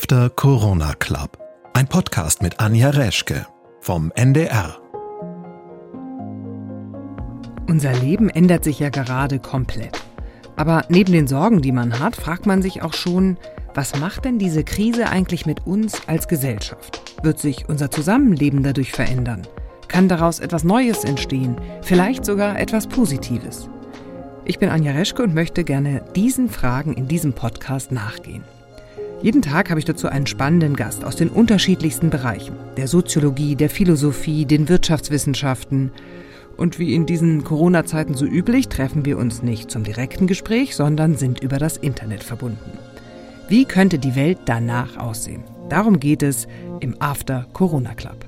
After Corona Club. Ein Podcast mit Anja Reschke vom NDR. Unser Leben ändert sich ja gerade komplett. Aber neben den Sorgen, die man hat, fragt man sich auch schon, was macht denn diese Krise eigentlich mit uns als Gesellschaft? Wird sich unser Zusammenleben dadurch verändern? Kann daraus etwas Neues entstehen? Vielleicht sogar etwas Positives? Ich bin Anja Reschke und möchte gerne diesen Fragen in diesem Podcast nachgehen. Jeden Tag habe ich dazu einen spannenden Gast aus den unterschiedlichsten Bereichen, der Soziologie, der Philosophie, den Wirtschaftswissenschaften. Und wie in diesen Corona-Zeiten so üblich, treffen wir uns nicht zum direkten Gespräch, sondern sind über das Internet verbunden. Wie könnte die Welt danach aussehen? Darum geht es im After Corona Club.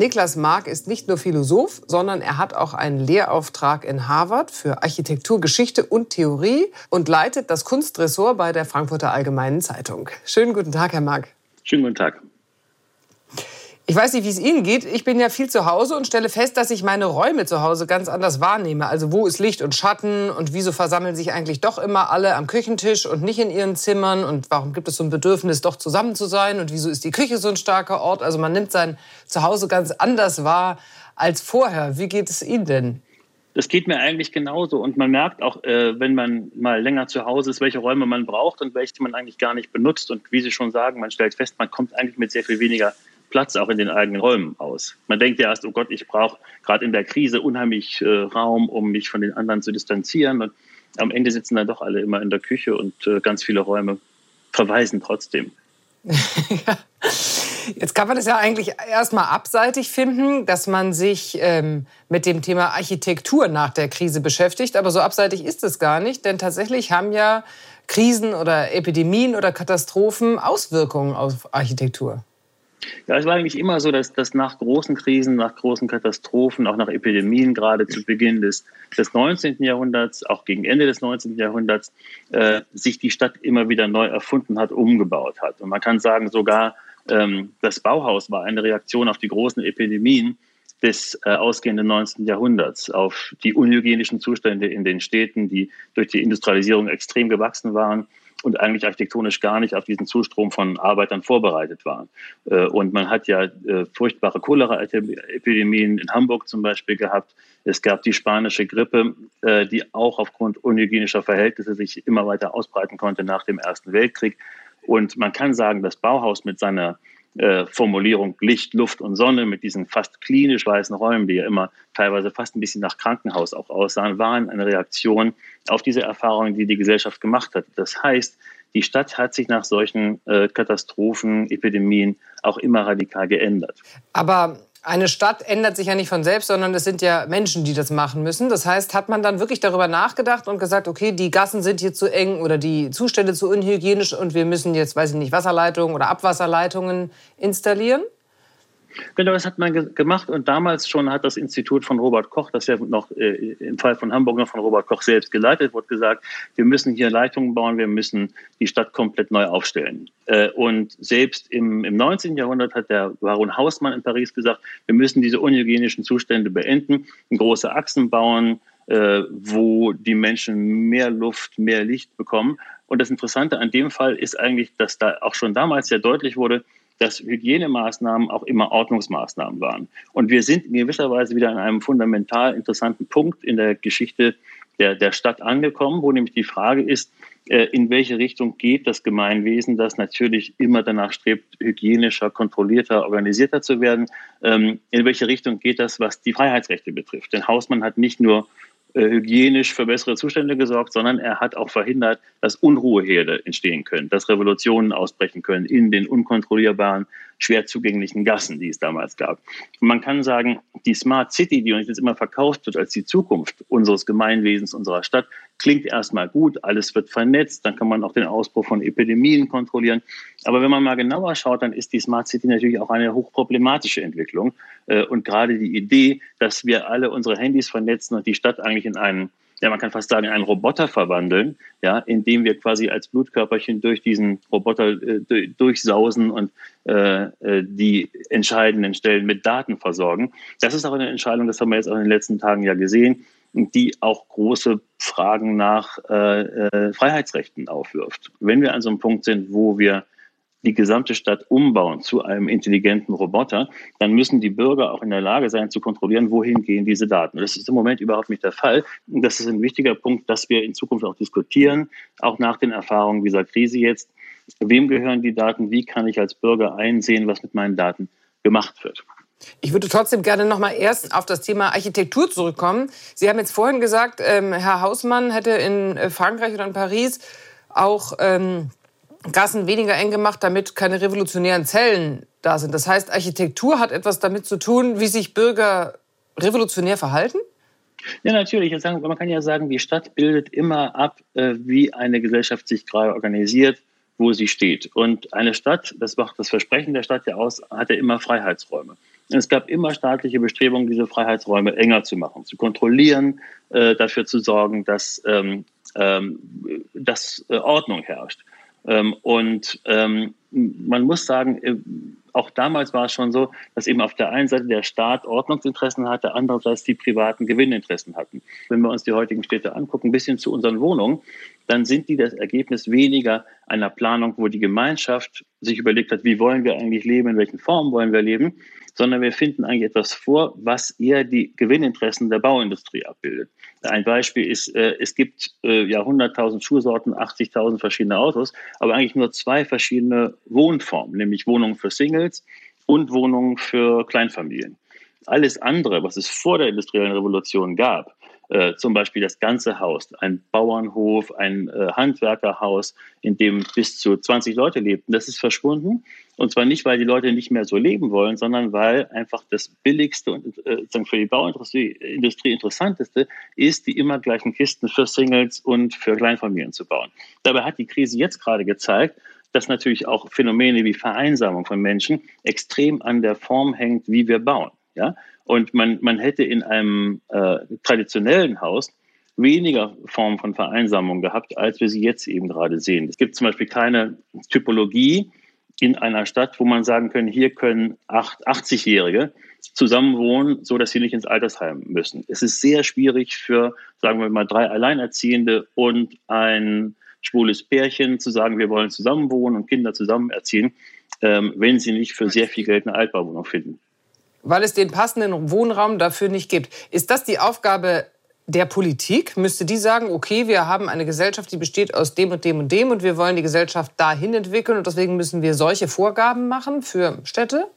Niklas Mark ist nicht nur Philosoph, sondern er hat auch einen Lehrauftrag in Harvard für Architektur, Geschichte und Theorie und leitet das Kunstressort bei der Frankfurter Allgemeinen Zeitung. Schönen guten Tag, Herr Mark. Schönen guten Tag. Ich weiß nicht, wie es Ihnen geht. Ich bin ja viel zu Hause und stelle fest, dass ich meine Räume zu Hause ganz anders wahrnehme. Also wo ist Licht und Schatten und wieso versammeln sich eigentlich doch immer alle am Küchentisch und nicht in ihren Zimmern und warum gibt es so ein Bedürfnis, doch zusammen zu sein und wieso ist die Küche so ein starker Ort? Also man nimmt sein Zuhause ganz anders wahr als vorher. Wie geht es Ihnen denn? Das geht mir eigentlich genauso. Und man merkt auch, äh, wenn man mal länger zu Hause ist, welche Räume man braucht und welche man eigentlich gar nicht benutzt. Und wie Sie schon sagen, man stellt fest, man kommt eigentlich mit sehr viel weniger Platz auch in den eigenen Räumen aus. Man denkt ja erst, oh Gott, ich brauche gerade in der Krise unheimlich äh, Raum, um mich von den anderen zu distanzieren. Und am Ende sitzen dann doch alle immer in der Küche und äh, ganz viele Räume verweisen trotzdem. Jetzt kann man das ja eigentlich erstmal abseitig finden, dass man sich ähm, mit dem Thema Architektur nach der Krise beschäftigt. Aber so abseitig ist es gar nicht, denn tatsächlich haben ja Krisen oder Epidemien oder Katastrophen Auswirkungen auf Architektur. Ja, es war eigentlich immer so, dass, dass nach großen Krisen, nach großen Katastrophen, auch nach Epidemien, gerade zu Beginn des, des 19. Jahrhunderts, auch gegen Ende des 19. Jahrhunderts, äh, sich die Stadt immer wieder neu erfunden hat, umgebaut hat. Und man kann sagen, sogar ähm, das Bauhaus war eine Reaktion auf die großen Epidemien des äh, ausgehenden 19. Jahrhunderts, auf die unhygienischen Zustände in den Städten, die durch die Industrialisierung extrem gewachsen waren und eigentlich architektonisch gar nicht auf diesen Zustrom von Arbeitern vorbereitet waren. Äh, und man hat ja äh, furchtbare Cholera-Epidemien in Hamburg zum Beispiel gehabt. Es gab die spanische Grippe, äh, die auch aufgrund unhygienischer Verhältnisse sich immer weiter ausbreiten konnte nach dem Ersten Weltkrieg. Und man kann sagen, das Bauhaus mit seiner äh, Formulierung Licht, Luft und Sonne mit diesen fast klinisch weißen Räumen, die ja immer teilweise fast ein bisschen nach Krankenhaus auch aussahen, waren eine Reaktion auf diese Erfahrungen, die die Gesellschaft gemacht hat. Das heißt, die Stadt hat sich nach solchen äh, Katastrophen, Epidemien auch immer radikal geändert. Aber eine Stadt ändert sich ja nicht von selbst, sondern es sind ja Menschen, die das machen müssen. Das heißt, hat man dann wirklich darüber nachgedacht und gesagt, okay, die Gassen sind hier zu eng oder die Zustände zu unhygienisch und wir müssen jetzt, weiß ich nicht, Wasserleitungen oder Abwasserleitungen installieren? Genau, das hat man gemacht und damals schon hat das Institut von Robert Koch, das ja noch äh, im Fall von Hamburg noch von Robert Koch selbst geleitet wird, gesagt, wir müssen hier Leitungen bauen, wir müssen die Stadt komplett neu aufstellen. Äh, und selbst im, im 19. Jahrhundert hat der Baron Hausmann in Paris gesagt, wir müssen diese unhygienischen Zustände beenden, große Achsen bauen, äh, wo die Menschen mehr Luft, mehr Licht bekommen. Und das Interessante an dem Fall ist eigentlich, dass da auch schon damals sehr deutlich wurde, dass Hygienemaßnahmen auch immer Ordnungsmaßnahmen waren. Und wir sind in gewisser Weise wieder an einem fundamental interessanten Punkt in der Geschichte der, der Stadt angekommen, wo nämlich die Frage ist, äh, in welche Richtung geht das Gemeinwesen, das natürlich immer danach strebt, hygienischer, kontrollierter, organisierter zu werden. Ähm, in welche Richtung geht das, was die Freiheitsrechte betrifft? Denn Hausmann hat nicht nur hygienisch für bessere Zustände gesorgt, sondern er hat auch verhindert, dass Unruheherde entstehen können, dass Revolutionen ausbrechen können in den unkontrollierbaren, schwer zugänglichen Gassen, die es damals gab. Und man kann sagen, die Smart City, die uns jetzt immer verkauft wird als die Zukunft unseres Gemeinwesens, unserer Stadt, klingt erstmal gut, alles wird vernetzt, dann kann man auch den Ausbruch von Epidemien kontrollieren. Aber wenn man mal genauer schaut, dann ist die Smart City natürlich auch eine hochproblematische Entwicklung. Äh, und gerade die Idee, dass wir alle unsere Handys vernetzen und die Stadt eigentlich in einen ja, man kann fast sagen, einen Roboter verwandeln, ja, indem wir quasi als Blutkörperchen durch diesen Roboter äh, durchsausen und äh, äh, die entscheidenden Stellen mit Daten versorgen. Das ist auch eine Entscheidung, das haben wir jetzt auch in den letzten Tagen ja gesehen, die auch große Fragen nach äh, äh, Freiheitsrechten aufwirft. Wenn wir an so einem Punkt sind, wo wir die gesamte Stadt umbauen zu einem intelligenten Roboter, dann müssen die Bürger auch in der Lage sein zu kontrollieren, wohin gehen diese Daten. Das ist im Moment überhaupt nicht der Fall. Und das ist ein wichtiger Punkt, dass wir in Zukunft auch diskutieren, auch nach den Erfahrungen dieser Krise jetzt. Wem gehören die Daten? Wie kann ich als Bürger einsehen, was mit meinen Daten gemacht wird? Ich würde trotzdem gerne noch mal erst auf das Thema Architektur zurückkommen. Sie haben jetzt vorhin gesagt, ähm, Herr Hausmann hätte in äh, Frankreich oder in Paris auch ähm, Gassen weniger eng gemacht, damit keine revolutionären Zellen da sind. Das heißt, Architektur hat etwas damit zu tun, wie sich Bürger revolutionär verhalten? Ja, natürlich. Man kann ja sagen, die Stadt bildet immer ab, äh, wie eine Gesellschaft sich gerade organisiert, wo sie steht. Und eine Stadt, das macht das Versprechen der Stadt ja aus, hat ja immer Freiheitsräume. Es gab immer staatliche Bestrebungen, diese Freiheitsräume enger zu machen, zu kontrollieren, äh, dafür zu sorgen, dass, ähm, ähm, dass äh, Ordnung herrscht. Ähm, und ähm, man muss sagen, äh, auch damals war es schon so, dass eben auf der einen Seite der Staat Ordnungsinteressen hatte, andererseits die privaten Gewinninteressen hatten. Wenn wir uns die heutigen Städte angucken, bis hin zu unseren Wohnungen, dann sind die das Ergebnis weniger einer Planung, wo die Gemeinschaft sich überlegt hat, wie wollen wir eigentlich leben, in welchen Formen wollen wir leben, sondern wir finden eigentlich etwas vor, was eher die Gewinninteressen der Bauindustrie abbildet. Ein Beispiel ist, äh, es gibt äh, ja 100.000 Schuhsorten, 80.000 verschiedene Autos, aber eigentlich nur zwei verschiedene Wohnformen, nämlich Wohnungen für Singles und Wohnungen für Kleinfamilien. Alles andere, was es vor der industriellen Revolution gab, äh, zum Beispiel das ganze Haus, ein Bauernhof, ein äh, Handwerkerhaus, in dem bis zu 20 Leute lebten, das ist verschwunden. Und zwar nicht, weil die Leute nicht mehr so leben wollen, sondern weil einfach das billigste und äh, für die Bauindustrie Industrie interessanteste ist, die immer gleichen Kisten für Singles und für Kleinfamilien zu bauen. Dabei hat die Krise jetzt gerade gezeigt, dass natürlich auch Phänomene wie Vereinsamung von Menschen extrem an der Form hängt, wie wir bauen. Ja? Und man, man hätte in einem äh, traditionellen Haus weniger Formen von Vereinsamung gehabt, als wir sie jetzt eben gerade sehen. Es gibt zum Beispiel keine Typologie in einer Stadt, wo man sagen können, hier können 80-Jährige zusammenwohnen, so dass sie nicht ins Altersheim müssen. Es ist sehr schwierig für, sagen wir mal, drei Alleinerziehende und ein schwules Pärchen zu sagen, wir wollen zusammenwohnen und Kinder zusammen erziehen, ähm, wenn sie nicht für sehr viel Geld eine Altbauwohnung finden weil es den passenden Wohnraum dafür nicht gibt. Ist das die Aufgabe der Politik? Müsste die sagen, okay, wir haben eine Gesellschaft, die besteht aus dem und dem und dem und wir wollen die Gesellschaft dahin entwickeln und deswegen müssen wir solche Vorgaben machen für Städte?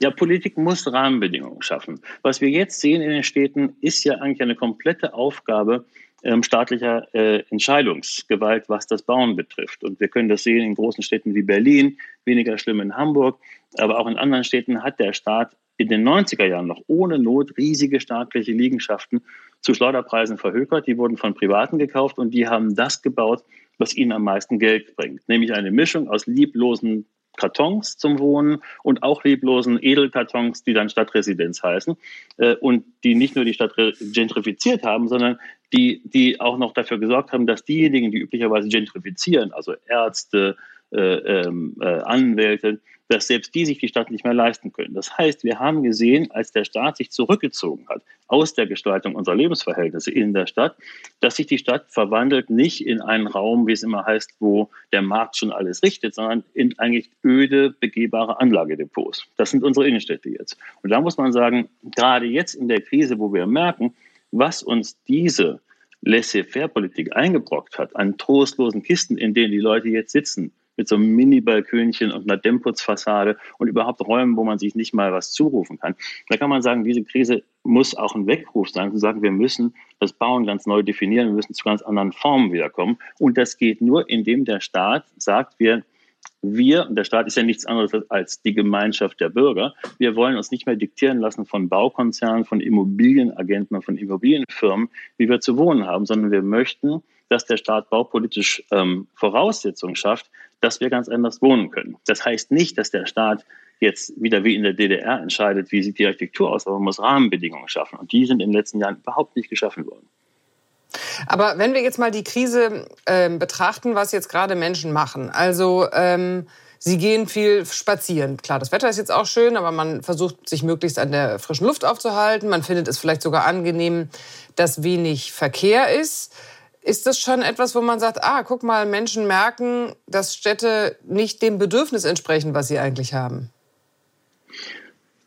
Ja, Politik muss Rahmenbedingungen schaffen. Was wir jetzt sehen in den Städten, ist ja eigentlich eine komplette Aufgabe ähm, staatlicher äh, Entscheidungsgewalt, was das Bauen betrifft. Und wir können das sehen in großen Städten wie Berlin, weniger schlimm in Hamburg. Aber auch in anderen Städten hat der Staat in den 90er Jahren noch ohne Not riesige staatliche Liegenschaften zu Schleuderpreisen verhökert. Die wurden von Privaten gekauft und die haben das gebaut, was ihnen am meisten Geld bringt. Nämlich eine Mischung aus lieblosen Kartons zum Wohnen und auch lieblosen Edelkartons, die dann Stadtresidenz heißen äh, und die nicht nur die Stadt gentrifiziert haben, sondern die, die auch noch dafür gesorgt haben, dass diejenigen, die üblicherweise gentrifizieren, also Ärzte, äh, ähm, äh, Anwälte, dass selbst die sich die Stadt nicht mehr leisten können. Das heißt, wir haben gesehen, als der Staat sich zurückgezogen hat aus der Gestaltung unserer Lebensverhältnisse in der Stadt, dass sich die Stadt verwandelt nicht in einen Raum, wie es immer heißt, wo der Markt schon alles richtet, sondern in eigentlich öde, begehbare Anlagedepots. Das sind unsere Innenstädte jetzt. Und da muss man sagen, gerade jetzt in der Krise, wo wir merken, was uns diese Laissez-faire-Politik eingebrockt hat, an trostlosen Kisten, in denen die Leute jetzt sitzen, mit so einem Mini-Balkönchen und einer Dämmputzfassade und überhaupt Räumen, wo man sich nicht mal was zurufen kann. Da kann man sagen, diese Krise muss auch ein Weckruf sein, zu sagen, wir müssen das Bauen ganz neu definieren, wir müssen zu ganz anderen Formen wiederkommen. Und das geht nur, indem der Staat sagt, wir wir, und der Staat ist ja nichts anderes als die Gemeinschaft der Bürger, wir wollen uns nicht mehr diktieren lassen von Baukonzernen, von Immobilienagenten und von Immobilienfirmen, wie wir zu wohnen haben, sondern wir möchten, dass der Staat baupolitisch ähm, Voraussetzungen schafft, dass wir ganz anders wohnen können. Das heißt nicht, dass der Staat jetzt wieder wie in der DDR entscheidet, wie sieht die Architektur aus, aber man muss Rahmenbedingungen schaffen. Und die sind in den letzten Jahren überhaupt nicht geschaffen worden. Aber wenn wir jetzt mal die Krise äh, betrachten, was jetzt gerade Menschen machen, also ähm, Sie gehen viel spazieren. Klar, das Wetter ist jetzt auch schön, aber man versucht sich möglichst an der frischen Luft aufzuhalten. Man findet es vielleicht sogar angenehm, dass wenig Verkehr ist. Ist das schon etwas, wo man sagt, ah, guck mal, Menschen merken, dass Städte nicht dem Bedürfnis entsprechen, was sie eigentlich haben?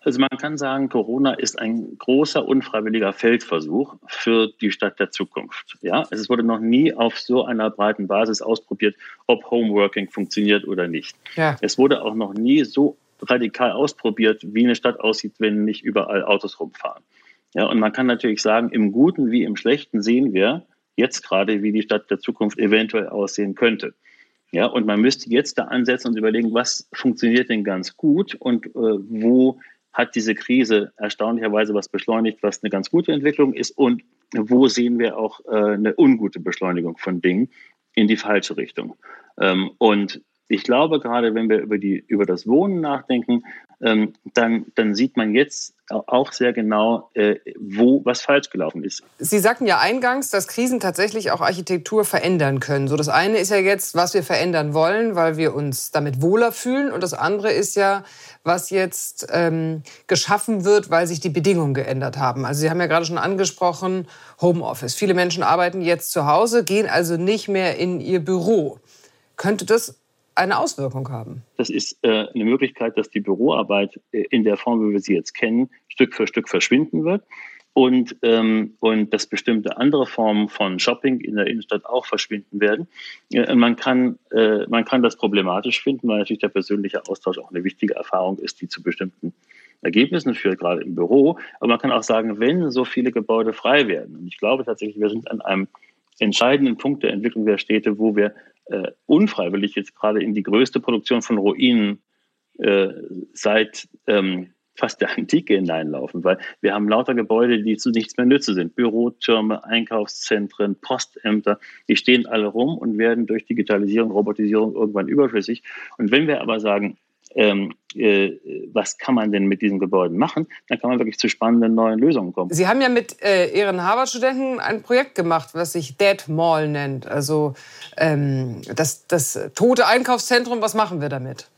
Also man kann sagen, Corona ist ein großer unfreiwilliger Feldversuch für die Stadt der Zukunft. Ja, es wurde noch nie auf so einer breiten Basis ausprobiert, ob Homeworking funktioniert oder nicht. Ja. Es wurde auch noch nie so radikal ausprobiert, wie eine Stadt aussieht, wenn nicht überall Autos rumfahren. Ja, und man kann natürlich sagen, im Guten wie im Schlechten sehen wir jetzt gerade, wie die Stadt der Zukunft eventuell aussehen könnte. Ja, und man müsste jetzt da ansetzen und überlegen, was funktioniert denn ganz gut und äh, wo hat diese Krise erstaunlicherweise was beschleunigt, was eine ganz gute Entwicklung ist und wo sehen wir auch äh, eine ungute Beschleunigung von Dingen in die falsche Richtung. Ähm, und ich glaube, gerade wenn wir über, die, über das Wohnen nachdenken, ähm, dann, dann sieht man jetzt auch sehr genau, äh, wo was falsch gelaufen ist. Sie sagten ja eingangs, dass Krisen tatsächlich auch Architektur verändern können. So das eine ist ja jetzt, was wir verändern wollen, weil wir uns damit wohler fühlen, und das andere ist ja, was jetzt ähm, geschaffen wird, weil sich die Bedingungen geändert haben. Also Sie haben ja gerade schon angesprochen, Homeoffice. Viele Menschen arbeiten jetzt zu Hause, gehen also nicht mehr in ihr Büro. Könnte das eine Auswirkung haben. Das ist äh, eine Möglichkeit, dass die Büroarbeit äh, in der Form, wie wir sie jetzt kennen, Stück für Stück verschwinden wird. Und, ähm, und dass bestimmte andere Formen von Shopping in der Innenstadt auch verschwinden werden. Äh, man, kann, äh, man kann das problematisch finden, weil natürlich der persönliche Austausch auch eine wichtige Erfahrung ist, die zu bestimmten Ergebnissen führt, gerade im Büro. Aber man kann auch sagen, wenn so viele Gebäude frei werden, und ich glaube tatsächlich, wir sind an einem entscheidenden Punkt der Entwicklung der Städte, wo wir äh, unfreiwillig jetzt gerade in die größte Produktion von Ruinen äh, seit ähm, fast der Antike hineinlaufen, weil wir haben lauter Gebäude, die zu nichts mehr nütze sind. Bürotürme, Einkaufszentren, Postämter, die stehen alle rum und werden durch Digitalisierung, Robotisierung irgendwann überflüssig. Und wenn wir aber sagen, ähm, äh, was kann man denn mit diesen Gebäuden machen, dann kann man wirklich zu spannenden neuen Lösungen kommen. Sie haben ja mit äh, Ihren Harvard-Studenten ein Projekt gemacht, was sich Dead Mall nennt. Also ähm, das, das tote Einkaufszentrum, was machen wir damit?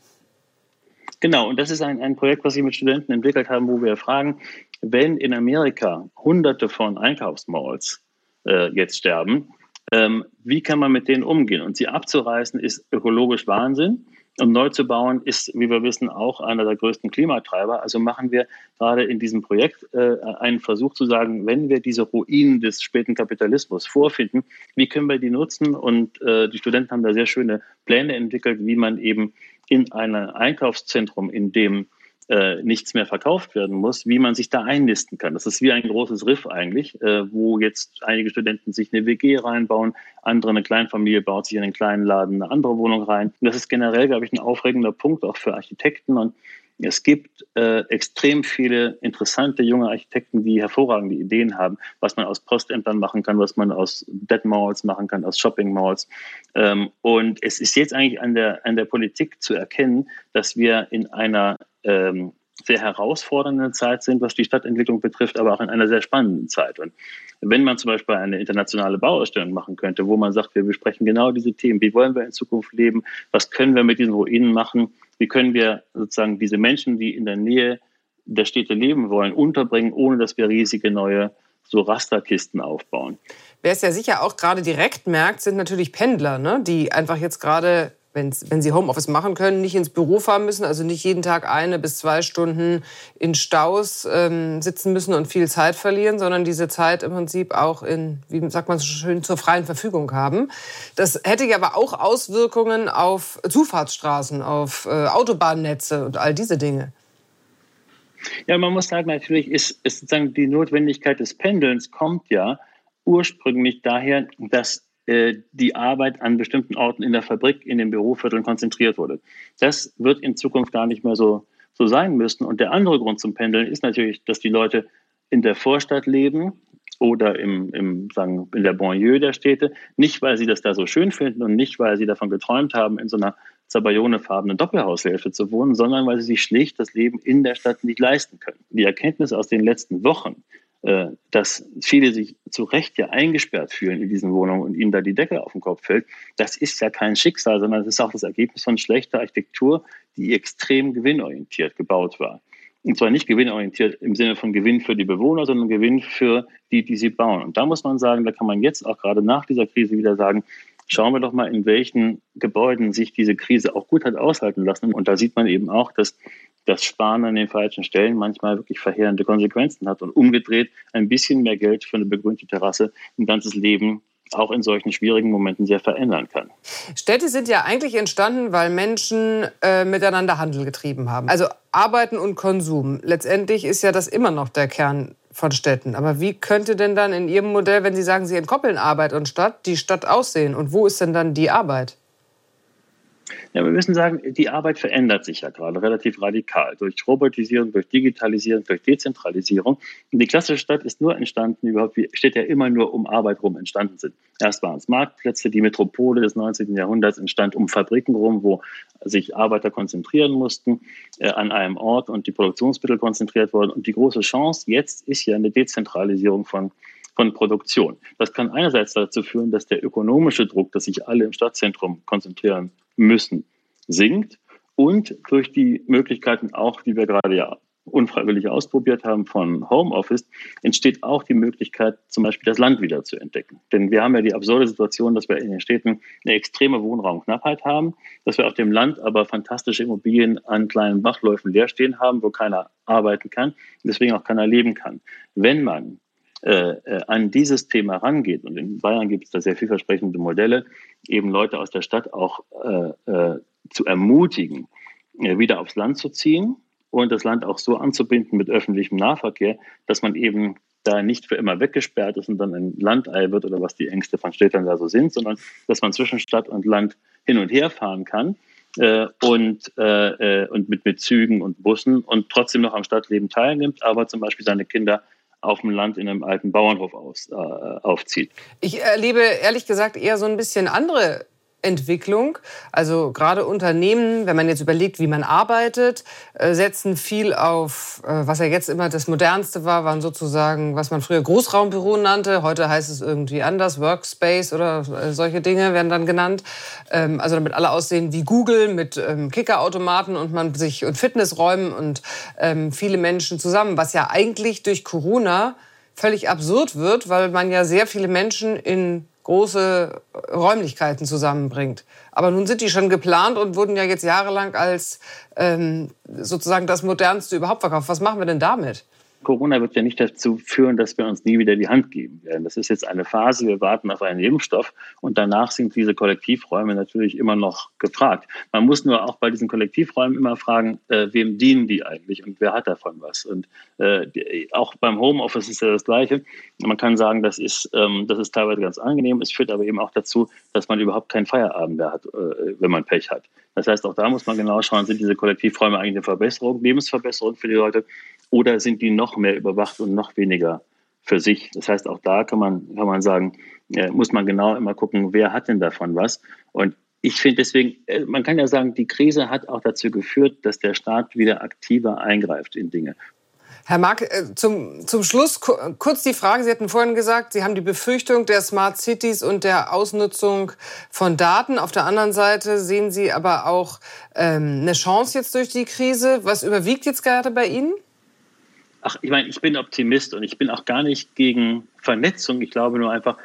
Genau, und das ist ein, ein Projekt, was wir mit Studenten entwickelt haben, wo wir fragen, wenn in Amerika hunderte von Einkaufsmalls äh, jetzt sterben, ähm, wie kann man mit denen umgehen? Und sie abzureißen ist ökologisch Wahnsinn. Und neu zu bauen ist, wie wir wissen, auch einer der größten Klimatreiber. Also machen wir gerade in diesem Projekt äh, einen Versuch zu sagen, wenn wir diese Ruinen des späten Kapitalismus vorfinden, wie können wir die nutzen? Und äh, die Studenten haben da sehr schöne Pläne entwickelt, wie man eben in einem Einkaufszentrum, in dem äh, nichts mehr verkauft werden muss, wie man sich da einnisten kann. Das ist wie ein großes Riff eigentlich, äh, wo jetzt einige Studenten sich eine WG reinbauen, andere eine Kleinfamilie baut sich in einen kleinen Laden eine andere Wohnung rein. Und das ist generell, glaube ich, ein aufregender Punkt auch für Architekten und es gibt äh, extrem viele interessante junge Architekten, die hervorragende Ideen haben, was man aus Postämtern machen kann, was man aus Dead Malls machen kann, aus Shopping Malls. Ähm, und es ist jetzt eigentlich an der, an der Politik zu erkennen, dass wir in einer ähm, sehr herausfordernden Zeit sind, was die Stadtentwicklung betrifft, aber auch in einer sehr spannenden Zeit. Und wenn man zum Beispiel eine internationale Bauausstellung machen könnte, wo man sagt, wir besprechen genau diese Themen, wie wollen wir in Zukunft leben, was können wir mit diesen Ruinen machen, wie können wir sozusagen diese Menschen, die in der Nähe der Städte leben wollen, unterbringen, ohne dass wir riesige neue so Rasterkisten aufbauen. Wer es ja sicher auch gerade direkt merkt, sind natürlich Pendler, ne? die einfach jetzt gerade wenn's, wenn sie Homeoffice machen können, nicht ins Büro fahren müssen, also nicht jeden Tag eine bis zwei Stunden in Staus ähm, sitzen müssen und viel Zeit verlieren, sondern diese Zeit im Prinzip auch in, wie sagt man so schön, zur freien Verfügung haben. Das hätte ja aber auch Auswirkungen auf Zufahrtsstraßen, auf äh, Autobahnnetze und all diese Dinge. Ja, man muss sagen, natürlich ist, ist sozusagen die Notwendigkeit des Pendelns kommt ja ursprünglich daher, dass die Arbeit an bestimmten Orten in der Fabrik, in den Bürovierteln konzentriert wurde. Das wird in Zukunft gar nicht mehr so, so sein müssen. Und der andere Grund zum Pendeln ist natürlich, dass die Leute in der Vorstadt leben oder im, im, sagen, in der Banlieue der Städte, nicht weil sie das da so schön finden und nicht weil sie davon geträumt haben, in so einer zabayonefarbenen Doppelhaushälfte zu wohnen, sondern weil sie sich schlicht das Leben in der Stadt nicht leisten können. Die Erkenntnis aus den letzten Wochen, äh, dass viele sich zu Recht ja eingesperrt fühlen in diesen Wohnungen und ihnen da die Decke auf den Kopf fällt, das ist ja kein Schicksal, sondern es ist auch das Ergebnis von schlechter Architektur, die extrem gewinnorientiert gebaut war. Und zwar nicht gewinnorientiert im Sinne von Gewinn für die Bewohner, sondern Gewinn für die, die sie bauen. Und da muss man sagen, da kann man jetzt auch gerade nach dieser Krise wieder sagen, schauen wir doch mal, in welchen Gebäuden sich diese Krise auch gut hat aushalten lassen. Und da sieht man eben auch, dass das Sparen an den falschen Stellen manchmal wirklich verheerende Konsequenzen hat und umgedreht ein bisschen mehr Geld für eine begrünte Terrasse ein ganzes Leben auch in solchen schwierigen Momenten sehr verändern kann. Städte sind ja eigentlich entstanden, weil Menschen äh, miteinander Handel getrieben haben. Also Arbeiten und Konsum. Letztendlich ist ja das immer noch der Kern von Städten. Aber wie könnte denn dann in Ihrem Modell, wenn Sie sagen, Sie entkoppeln Arbeit und Stadt, die Stadt aussehen? Und wo ist denn dann die Arbeit? Ja, wir müssen sagen, die Arbeit verändert sich ja gerade relativ radikal durch Robotisierung, durch Digitalisierung, durch Dezentralisierung. Und die klassische Stadt ist nur entstanden, überhaupt steht ja immer nur um Arbeit rum entstanden sind. Erst waren es Marktplätze, die Metropole des 19. Jahrhunderts entstand um Fabriken rum, wo sich Arbeiter konzentrieren mussten äh, an einem Ort und die Produktionsmittel konzentriert wurden. Und die große Chance jetzt ist ja eine Dezentralisierung von von Produktion. Das kann einerseits dazu führen, dass der ökonomische Druck, dass sich alle im Stadtzentrum konzentrieren müssen, sinkt und durch die Möglichkeiten auch, die wir gerade ja unfreiwillig ausprobiert haben von Homeoffice, entsteht auch die Möglichkeit, zum Beispiel das Land wieder zu entdecken. Denn wir haben ja die absurde Situation, dass wir in den Städten eine extreme Wohnraumknappheit haben, dass wir auf dem Land aber fantastische Immobilien an kleinen Bachläufen leer stehen haben, wo keiner arbeiten kann, deswegen auch keiner leben kann. Wenn man äh, äh, an dieses Thema rangeht, und in Bayern gibt es da sehr vielversprechende Modelle, eben Leute aus der Stadt auch äh, äh, zu ermutigen, äh, wieder aufs Land zu ziehen und das Land auch so anzubinden mit öffentlichem Nahverkehr, dass man eben da nicht für immer weggesperrt ist und dann ein Landei wird oder was die Ängste von Städtern da so sind, sondern dass man zwischen Stadt und Land hin und her fahren kann äh, und, äh, und mit, mit Zügen und Bussen und trotzdem noch am Stadtleben teilnimmt, aber zum Beispiel seine Kinder auf dem Land in einem alten Bauernhof aus, äh, aufzieht. Ich erlebe ehrlich gesagt eher so ein bisschen andere Entwicklung. Also gerade Unternehmen, wenn man jetzt überlegt, wie man arbeitet, äh, setzen viel auf, äh, was ja jetzt immer das Modernste war, waren sozusagen, was man früher Großraumbüro nannte. Heute heißt es irgendwie anders, Workspace oder äh, solche Dinge werden dann genannt. Ähm, also damit alle aussehen wie Google mit ähm, Kickerautomaten und man sich und Fitnessräumen und ähm, viele Menschen zusammen, was ja eigentlich durch Corona völlig absurd wird, weil man ja sehr viele Menschen in große Räumlichkeiten zusammenbringt. Aber nun sind die schon geplant und wurden ja jetzt jahrelang als ähm, sozusagen das Modernste überhaupt verkauft. Was machen wir denn damit? Corona wird ja nicht dazu führen, dass wir uns nie wieder die Hand geben werden. Das ist jetzt eine Phase, wir warten auf einen Impfstoff und danach sind diese Kollektivräume natürlich immer noch gefragt. Man muss nur auch bei diesen Kollektivräumen immer fragen, äh, wem dienen die eigentlich und wer hat davon was? Und äh, die, auch beim Homeoffice ist ja das Gleiche. Man kann sagen, das ist, ähm, das ist teilweise ganz angenehm, es führt aber eben auch dazu, dass man überhaupt keinen Feierabend mehr hat, äh, wenn man Pech hat. Das heißt, auch da muss man genau schauen, sind diese Kollektivräume eigentlich eine Verbesserung, Lebensverbesserung für die Leute oder sind die noch mehr überwacht und noch weniger für sich? Das heißt, auch da kann man, kann man sagen, äh, muss man genau immer gucken, wer hat denn davon was? Und ich finde deswegen, äh, man kann ja sagen, die Krise hat auch dazu geführt, dass der Staat wieder aktiver eingreift in Dinge. Herr Mark, äh, zum, zum Schluss kurz die Frage. Sie hatten vorhin gesagt, Sie haben die Befürchtung der Smart Cities und der Ausnutzung von Daten. Auf der anderen Seite sehen Sie aber auch ähm, eine Chance jetzt durch die Krise. Was überwiegt jetzt gerade bei Ihnen? Ach, ich meine, ich bin Optimist und ich bin auch gar nicht gegen Vernetzung. Ich glaube nur einfach,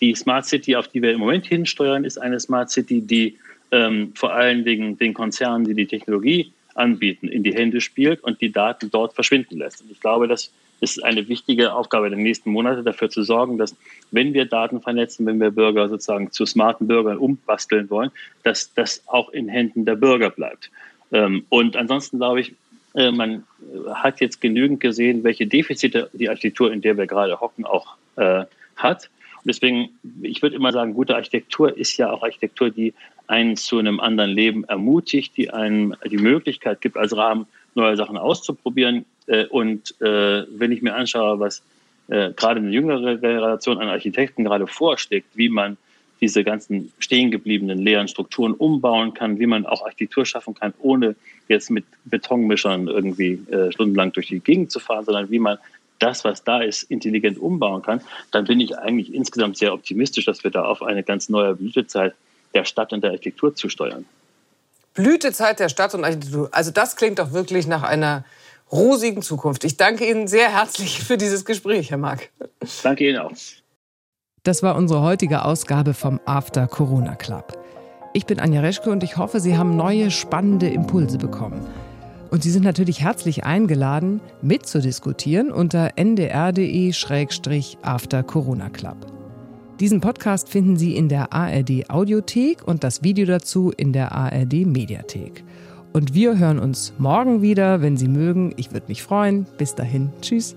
die Smart City, auf die wir im Moment hinsteuern, ist eine Smart City, die ähm, vor allen Dingen den Konzernen, die die Technologie anbieten, in die Hände spielt und die Daten dort verschwinden lässt. Und ich glaube, das ist eine wichtige Aufgabe der nächsten Monate, dafür zu sorgen, dass, wenn wir Daten vernetzen, wenn wir Bürger sozusagen zu smarten Bürgern umbasteln wollen, dass das auch in Händen der Bürger bleibt. Ähm, und ansonsten glaube ich, man hat jetzt genügend gesehen, welche Defizite die Architektur, in der wir gerade hocken, auch äh, hat. Und deswegen, ich würde immer sagen, gute Architektur ist ja auch Architektur, die einen zu einem anderen Leben ermutigt, die einem die Möglichkeit gibt, als Rahmen neue Sachen auszuprobieren. Äh, und äh, wenn ich mir anschaue, was äh, gerade eine jüngere Generation an Architekten gerade vorschlägt, wie man diese ganzen stehen gebliebenen leeren Strukturen umbauen kann, wie man auch Architektur schaffen kann, ohne jetzt mit Betonmischern irgendwie äh, stundenlang durch die Gegend zu fahren, sondern wie man das, was da ist, intelligent umbauen kann, dann bin ich eigentlich insgesamt sehr optimistisch, dass wir da auf eine ganz neue Blütezeit der Stadt und der Architektur zusteuern. Blütezeit der Stadt und Architektur. Also das klingt doch wirklich nach einer rosigen Zukunft. Ich danke Ihnen sehr herzlich für dieses Gespräch, Herr Mark. Danke Ihnen auch. Das war unsere heutige Ausgabe vom After Corona Club. Ich bin Anja Reschke und ich hoffe, Sie haben neue spannende Impulse bekommen. Und Sie sind natürlich herzlich eingeladen, mitzudiskutieren unter ndr.de-after Corona Club. Diesen Podcast finden Sie in der ARD Audiothek und das Video dazu in der ARD Mediathek. Und wir hören uns morgen wieder, wenn Sie mögen. Ich würde mich freuen. Bis dahin. Tschüss.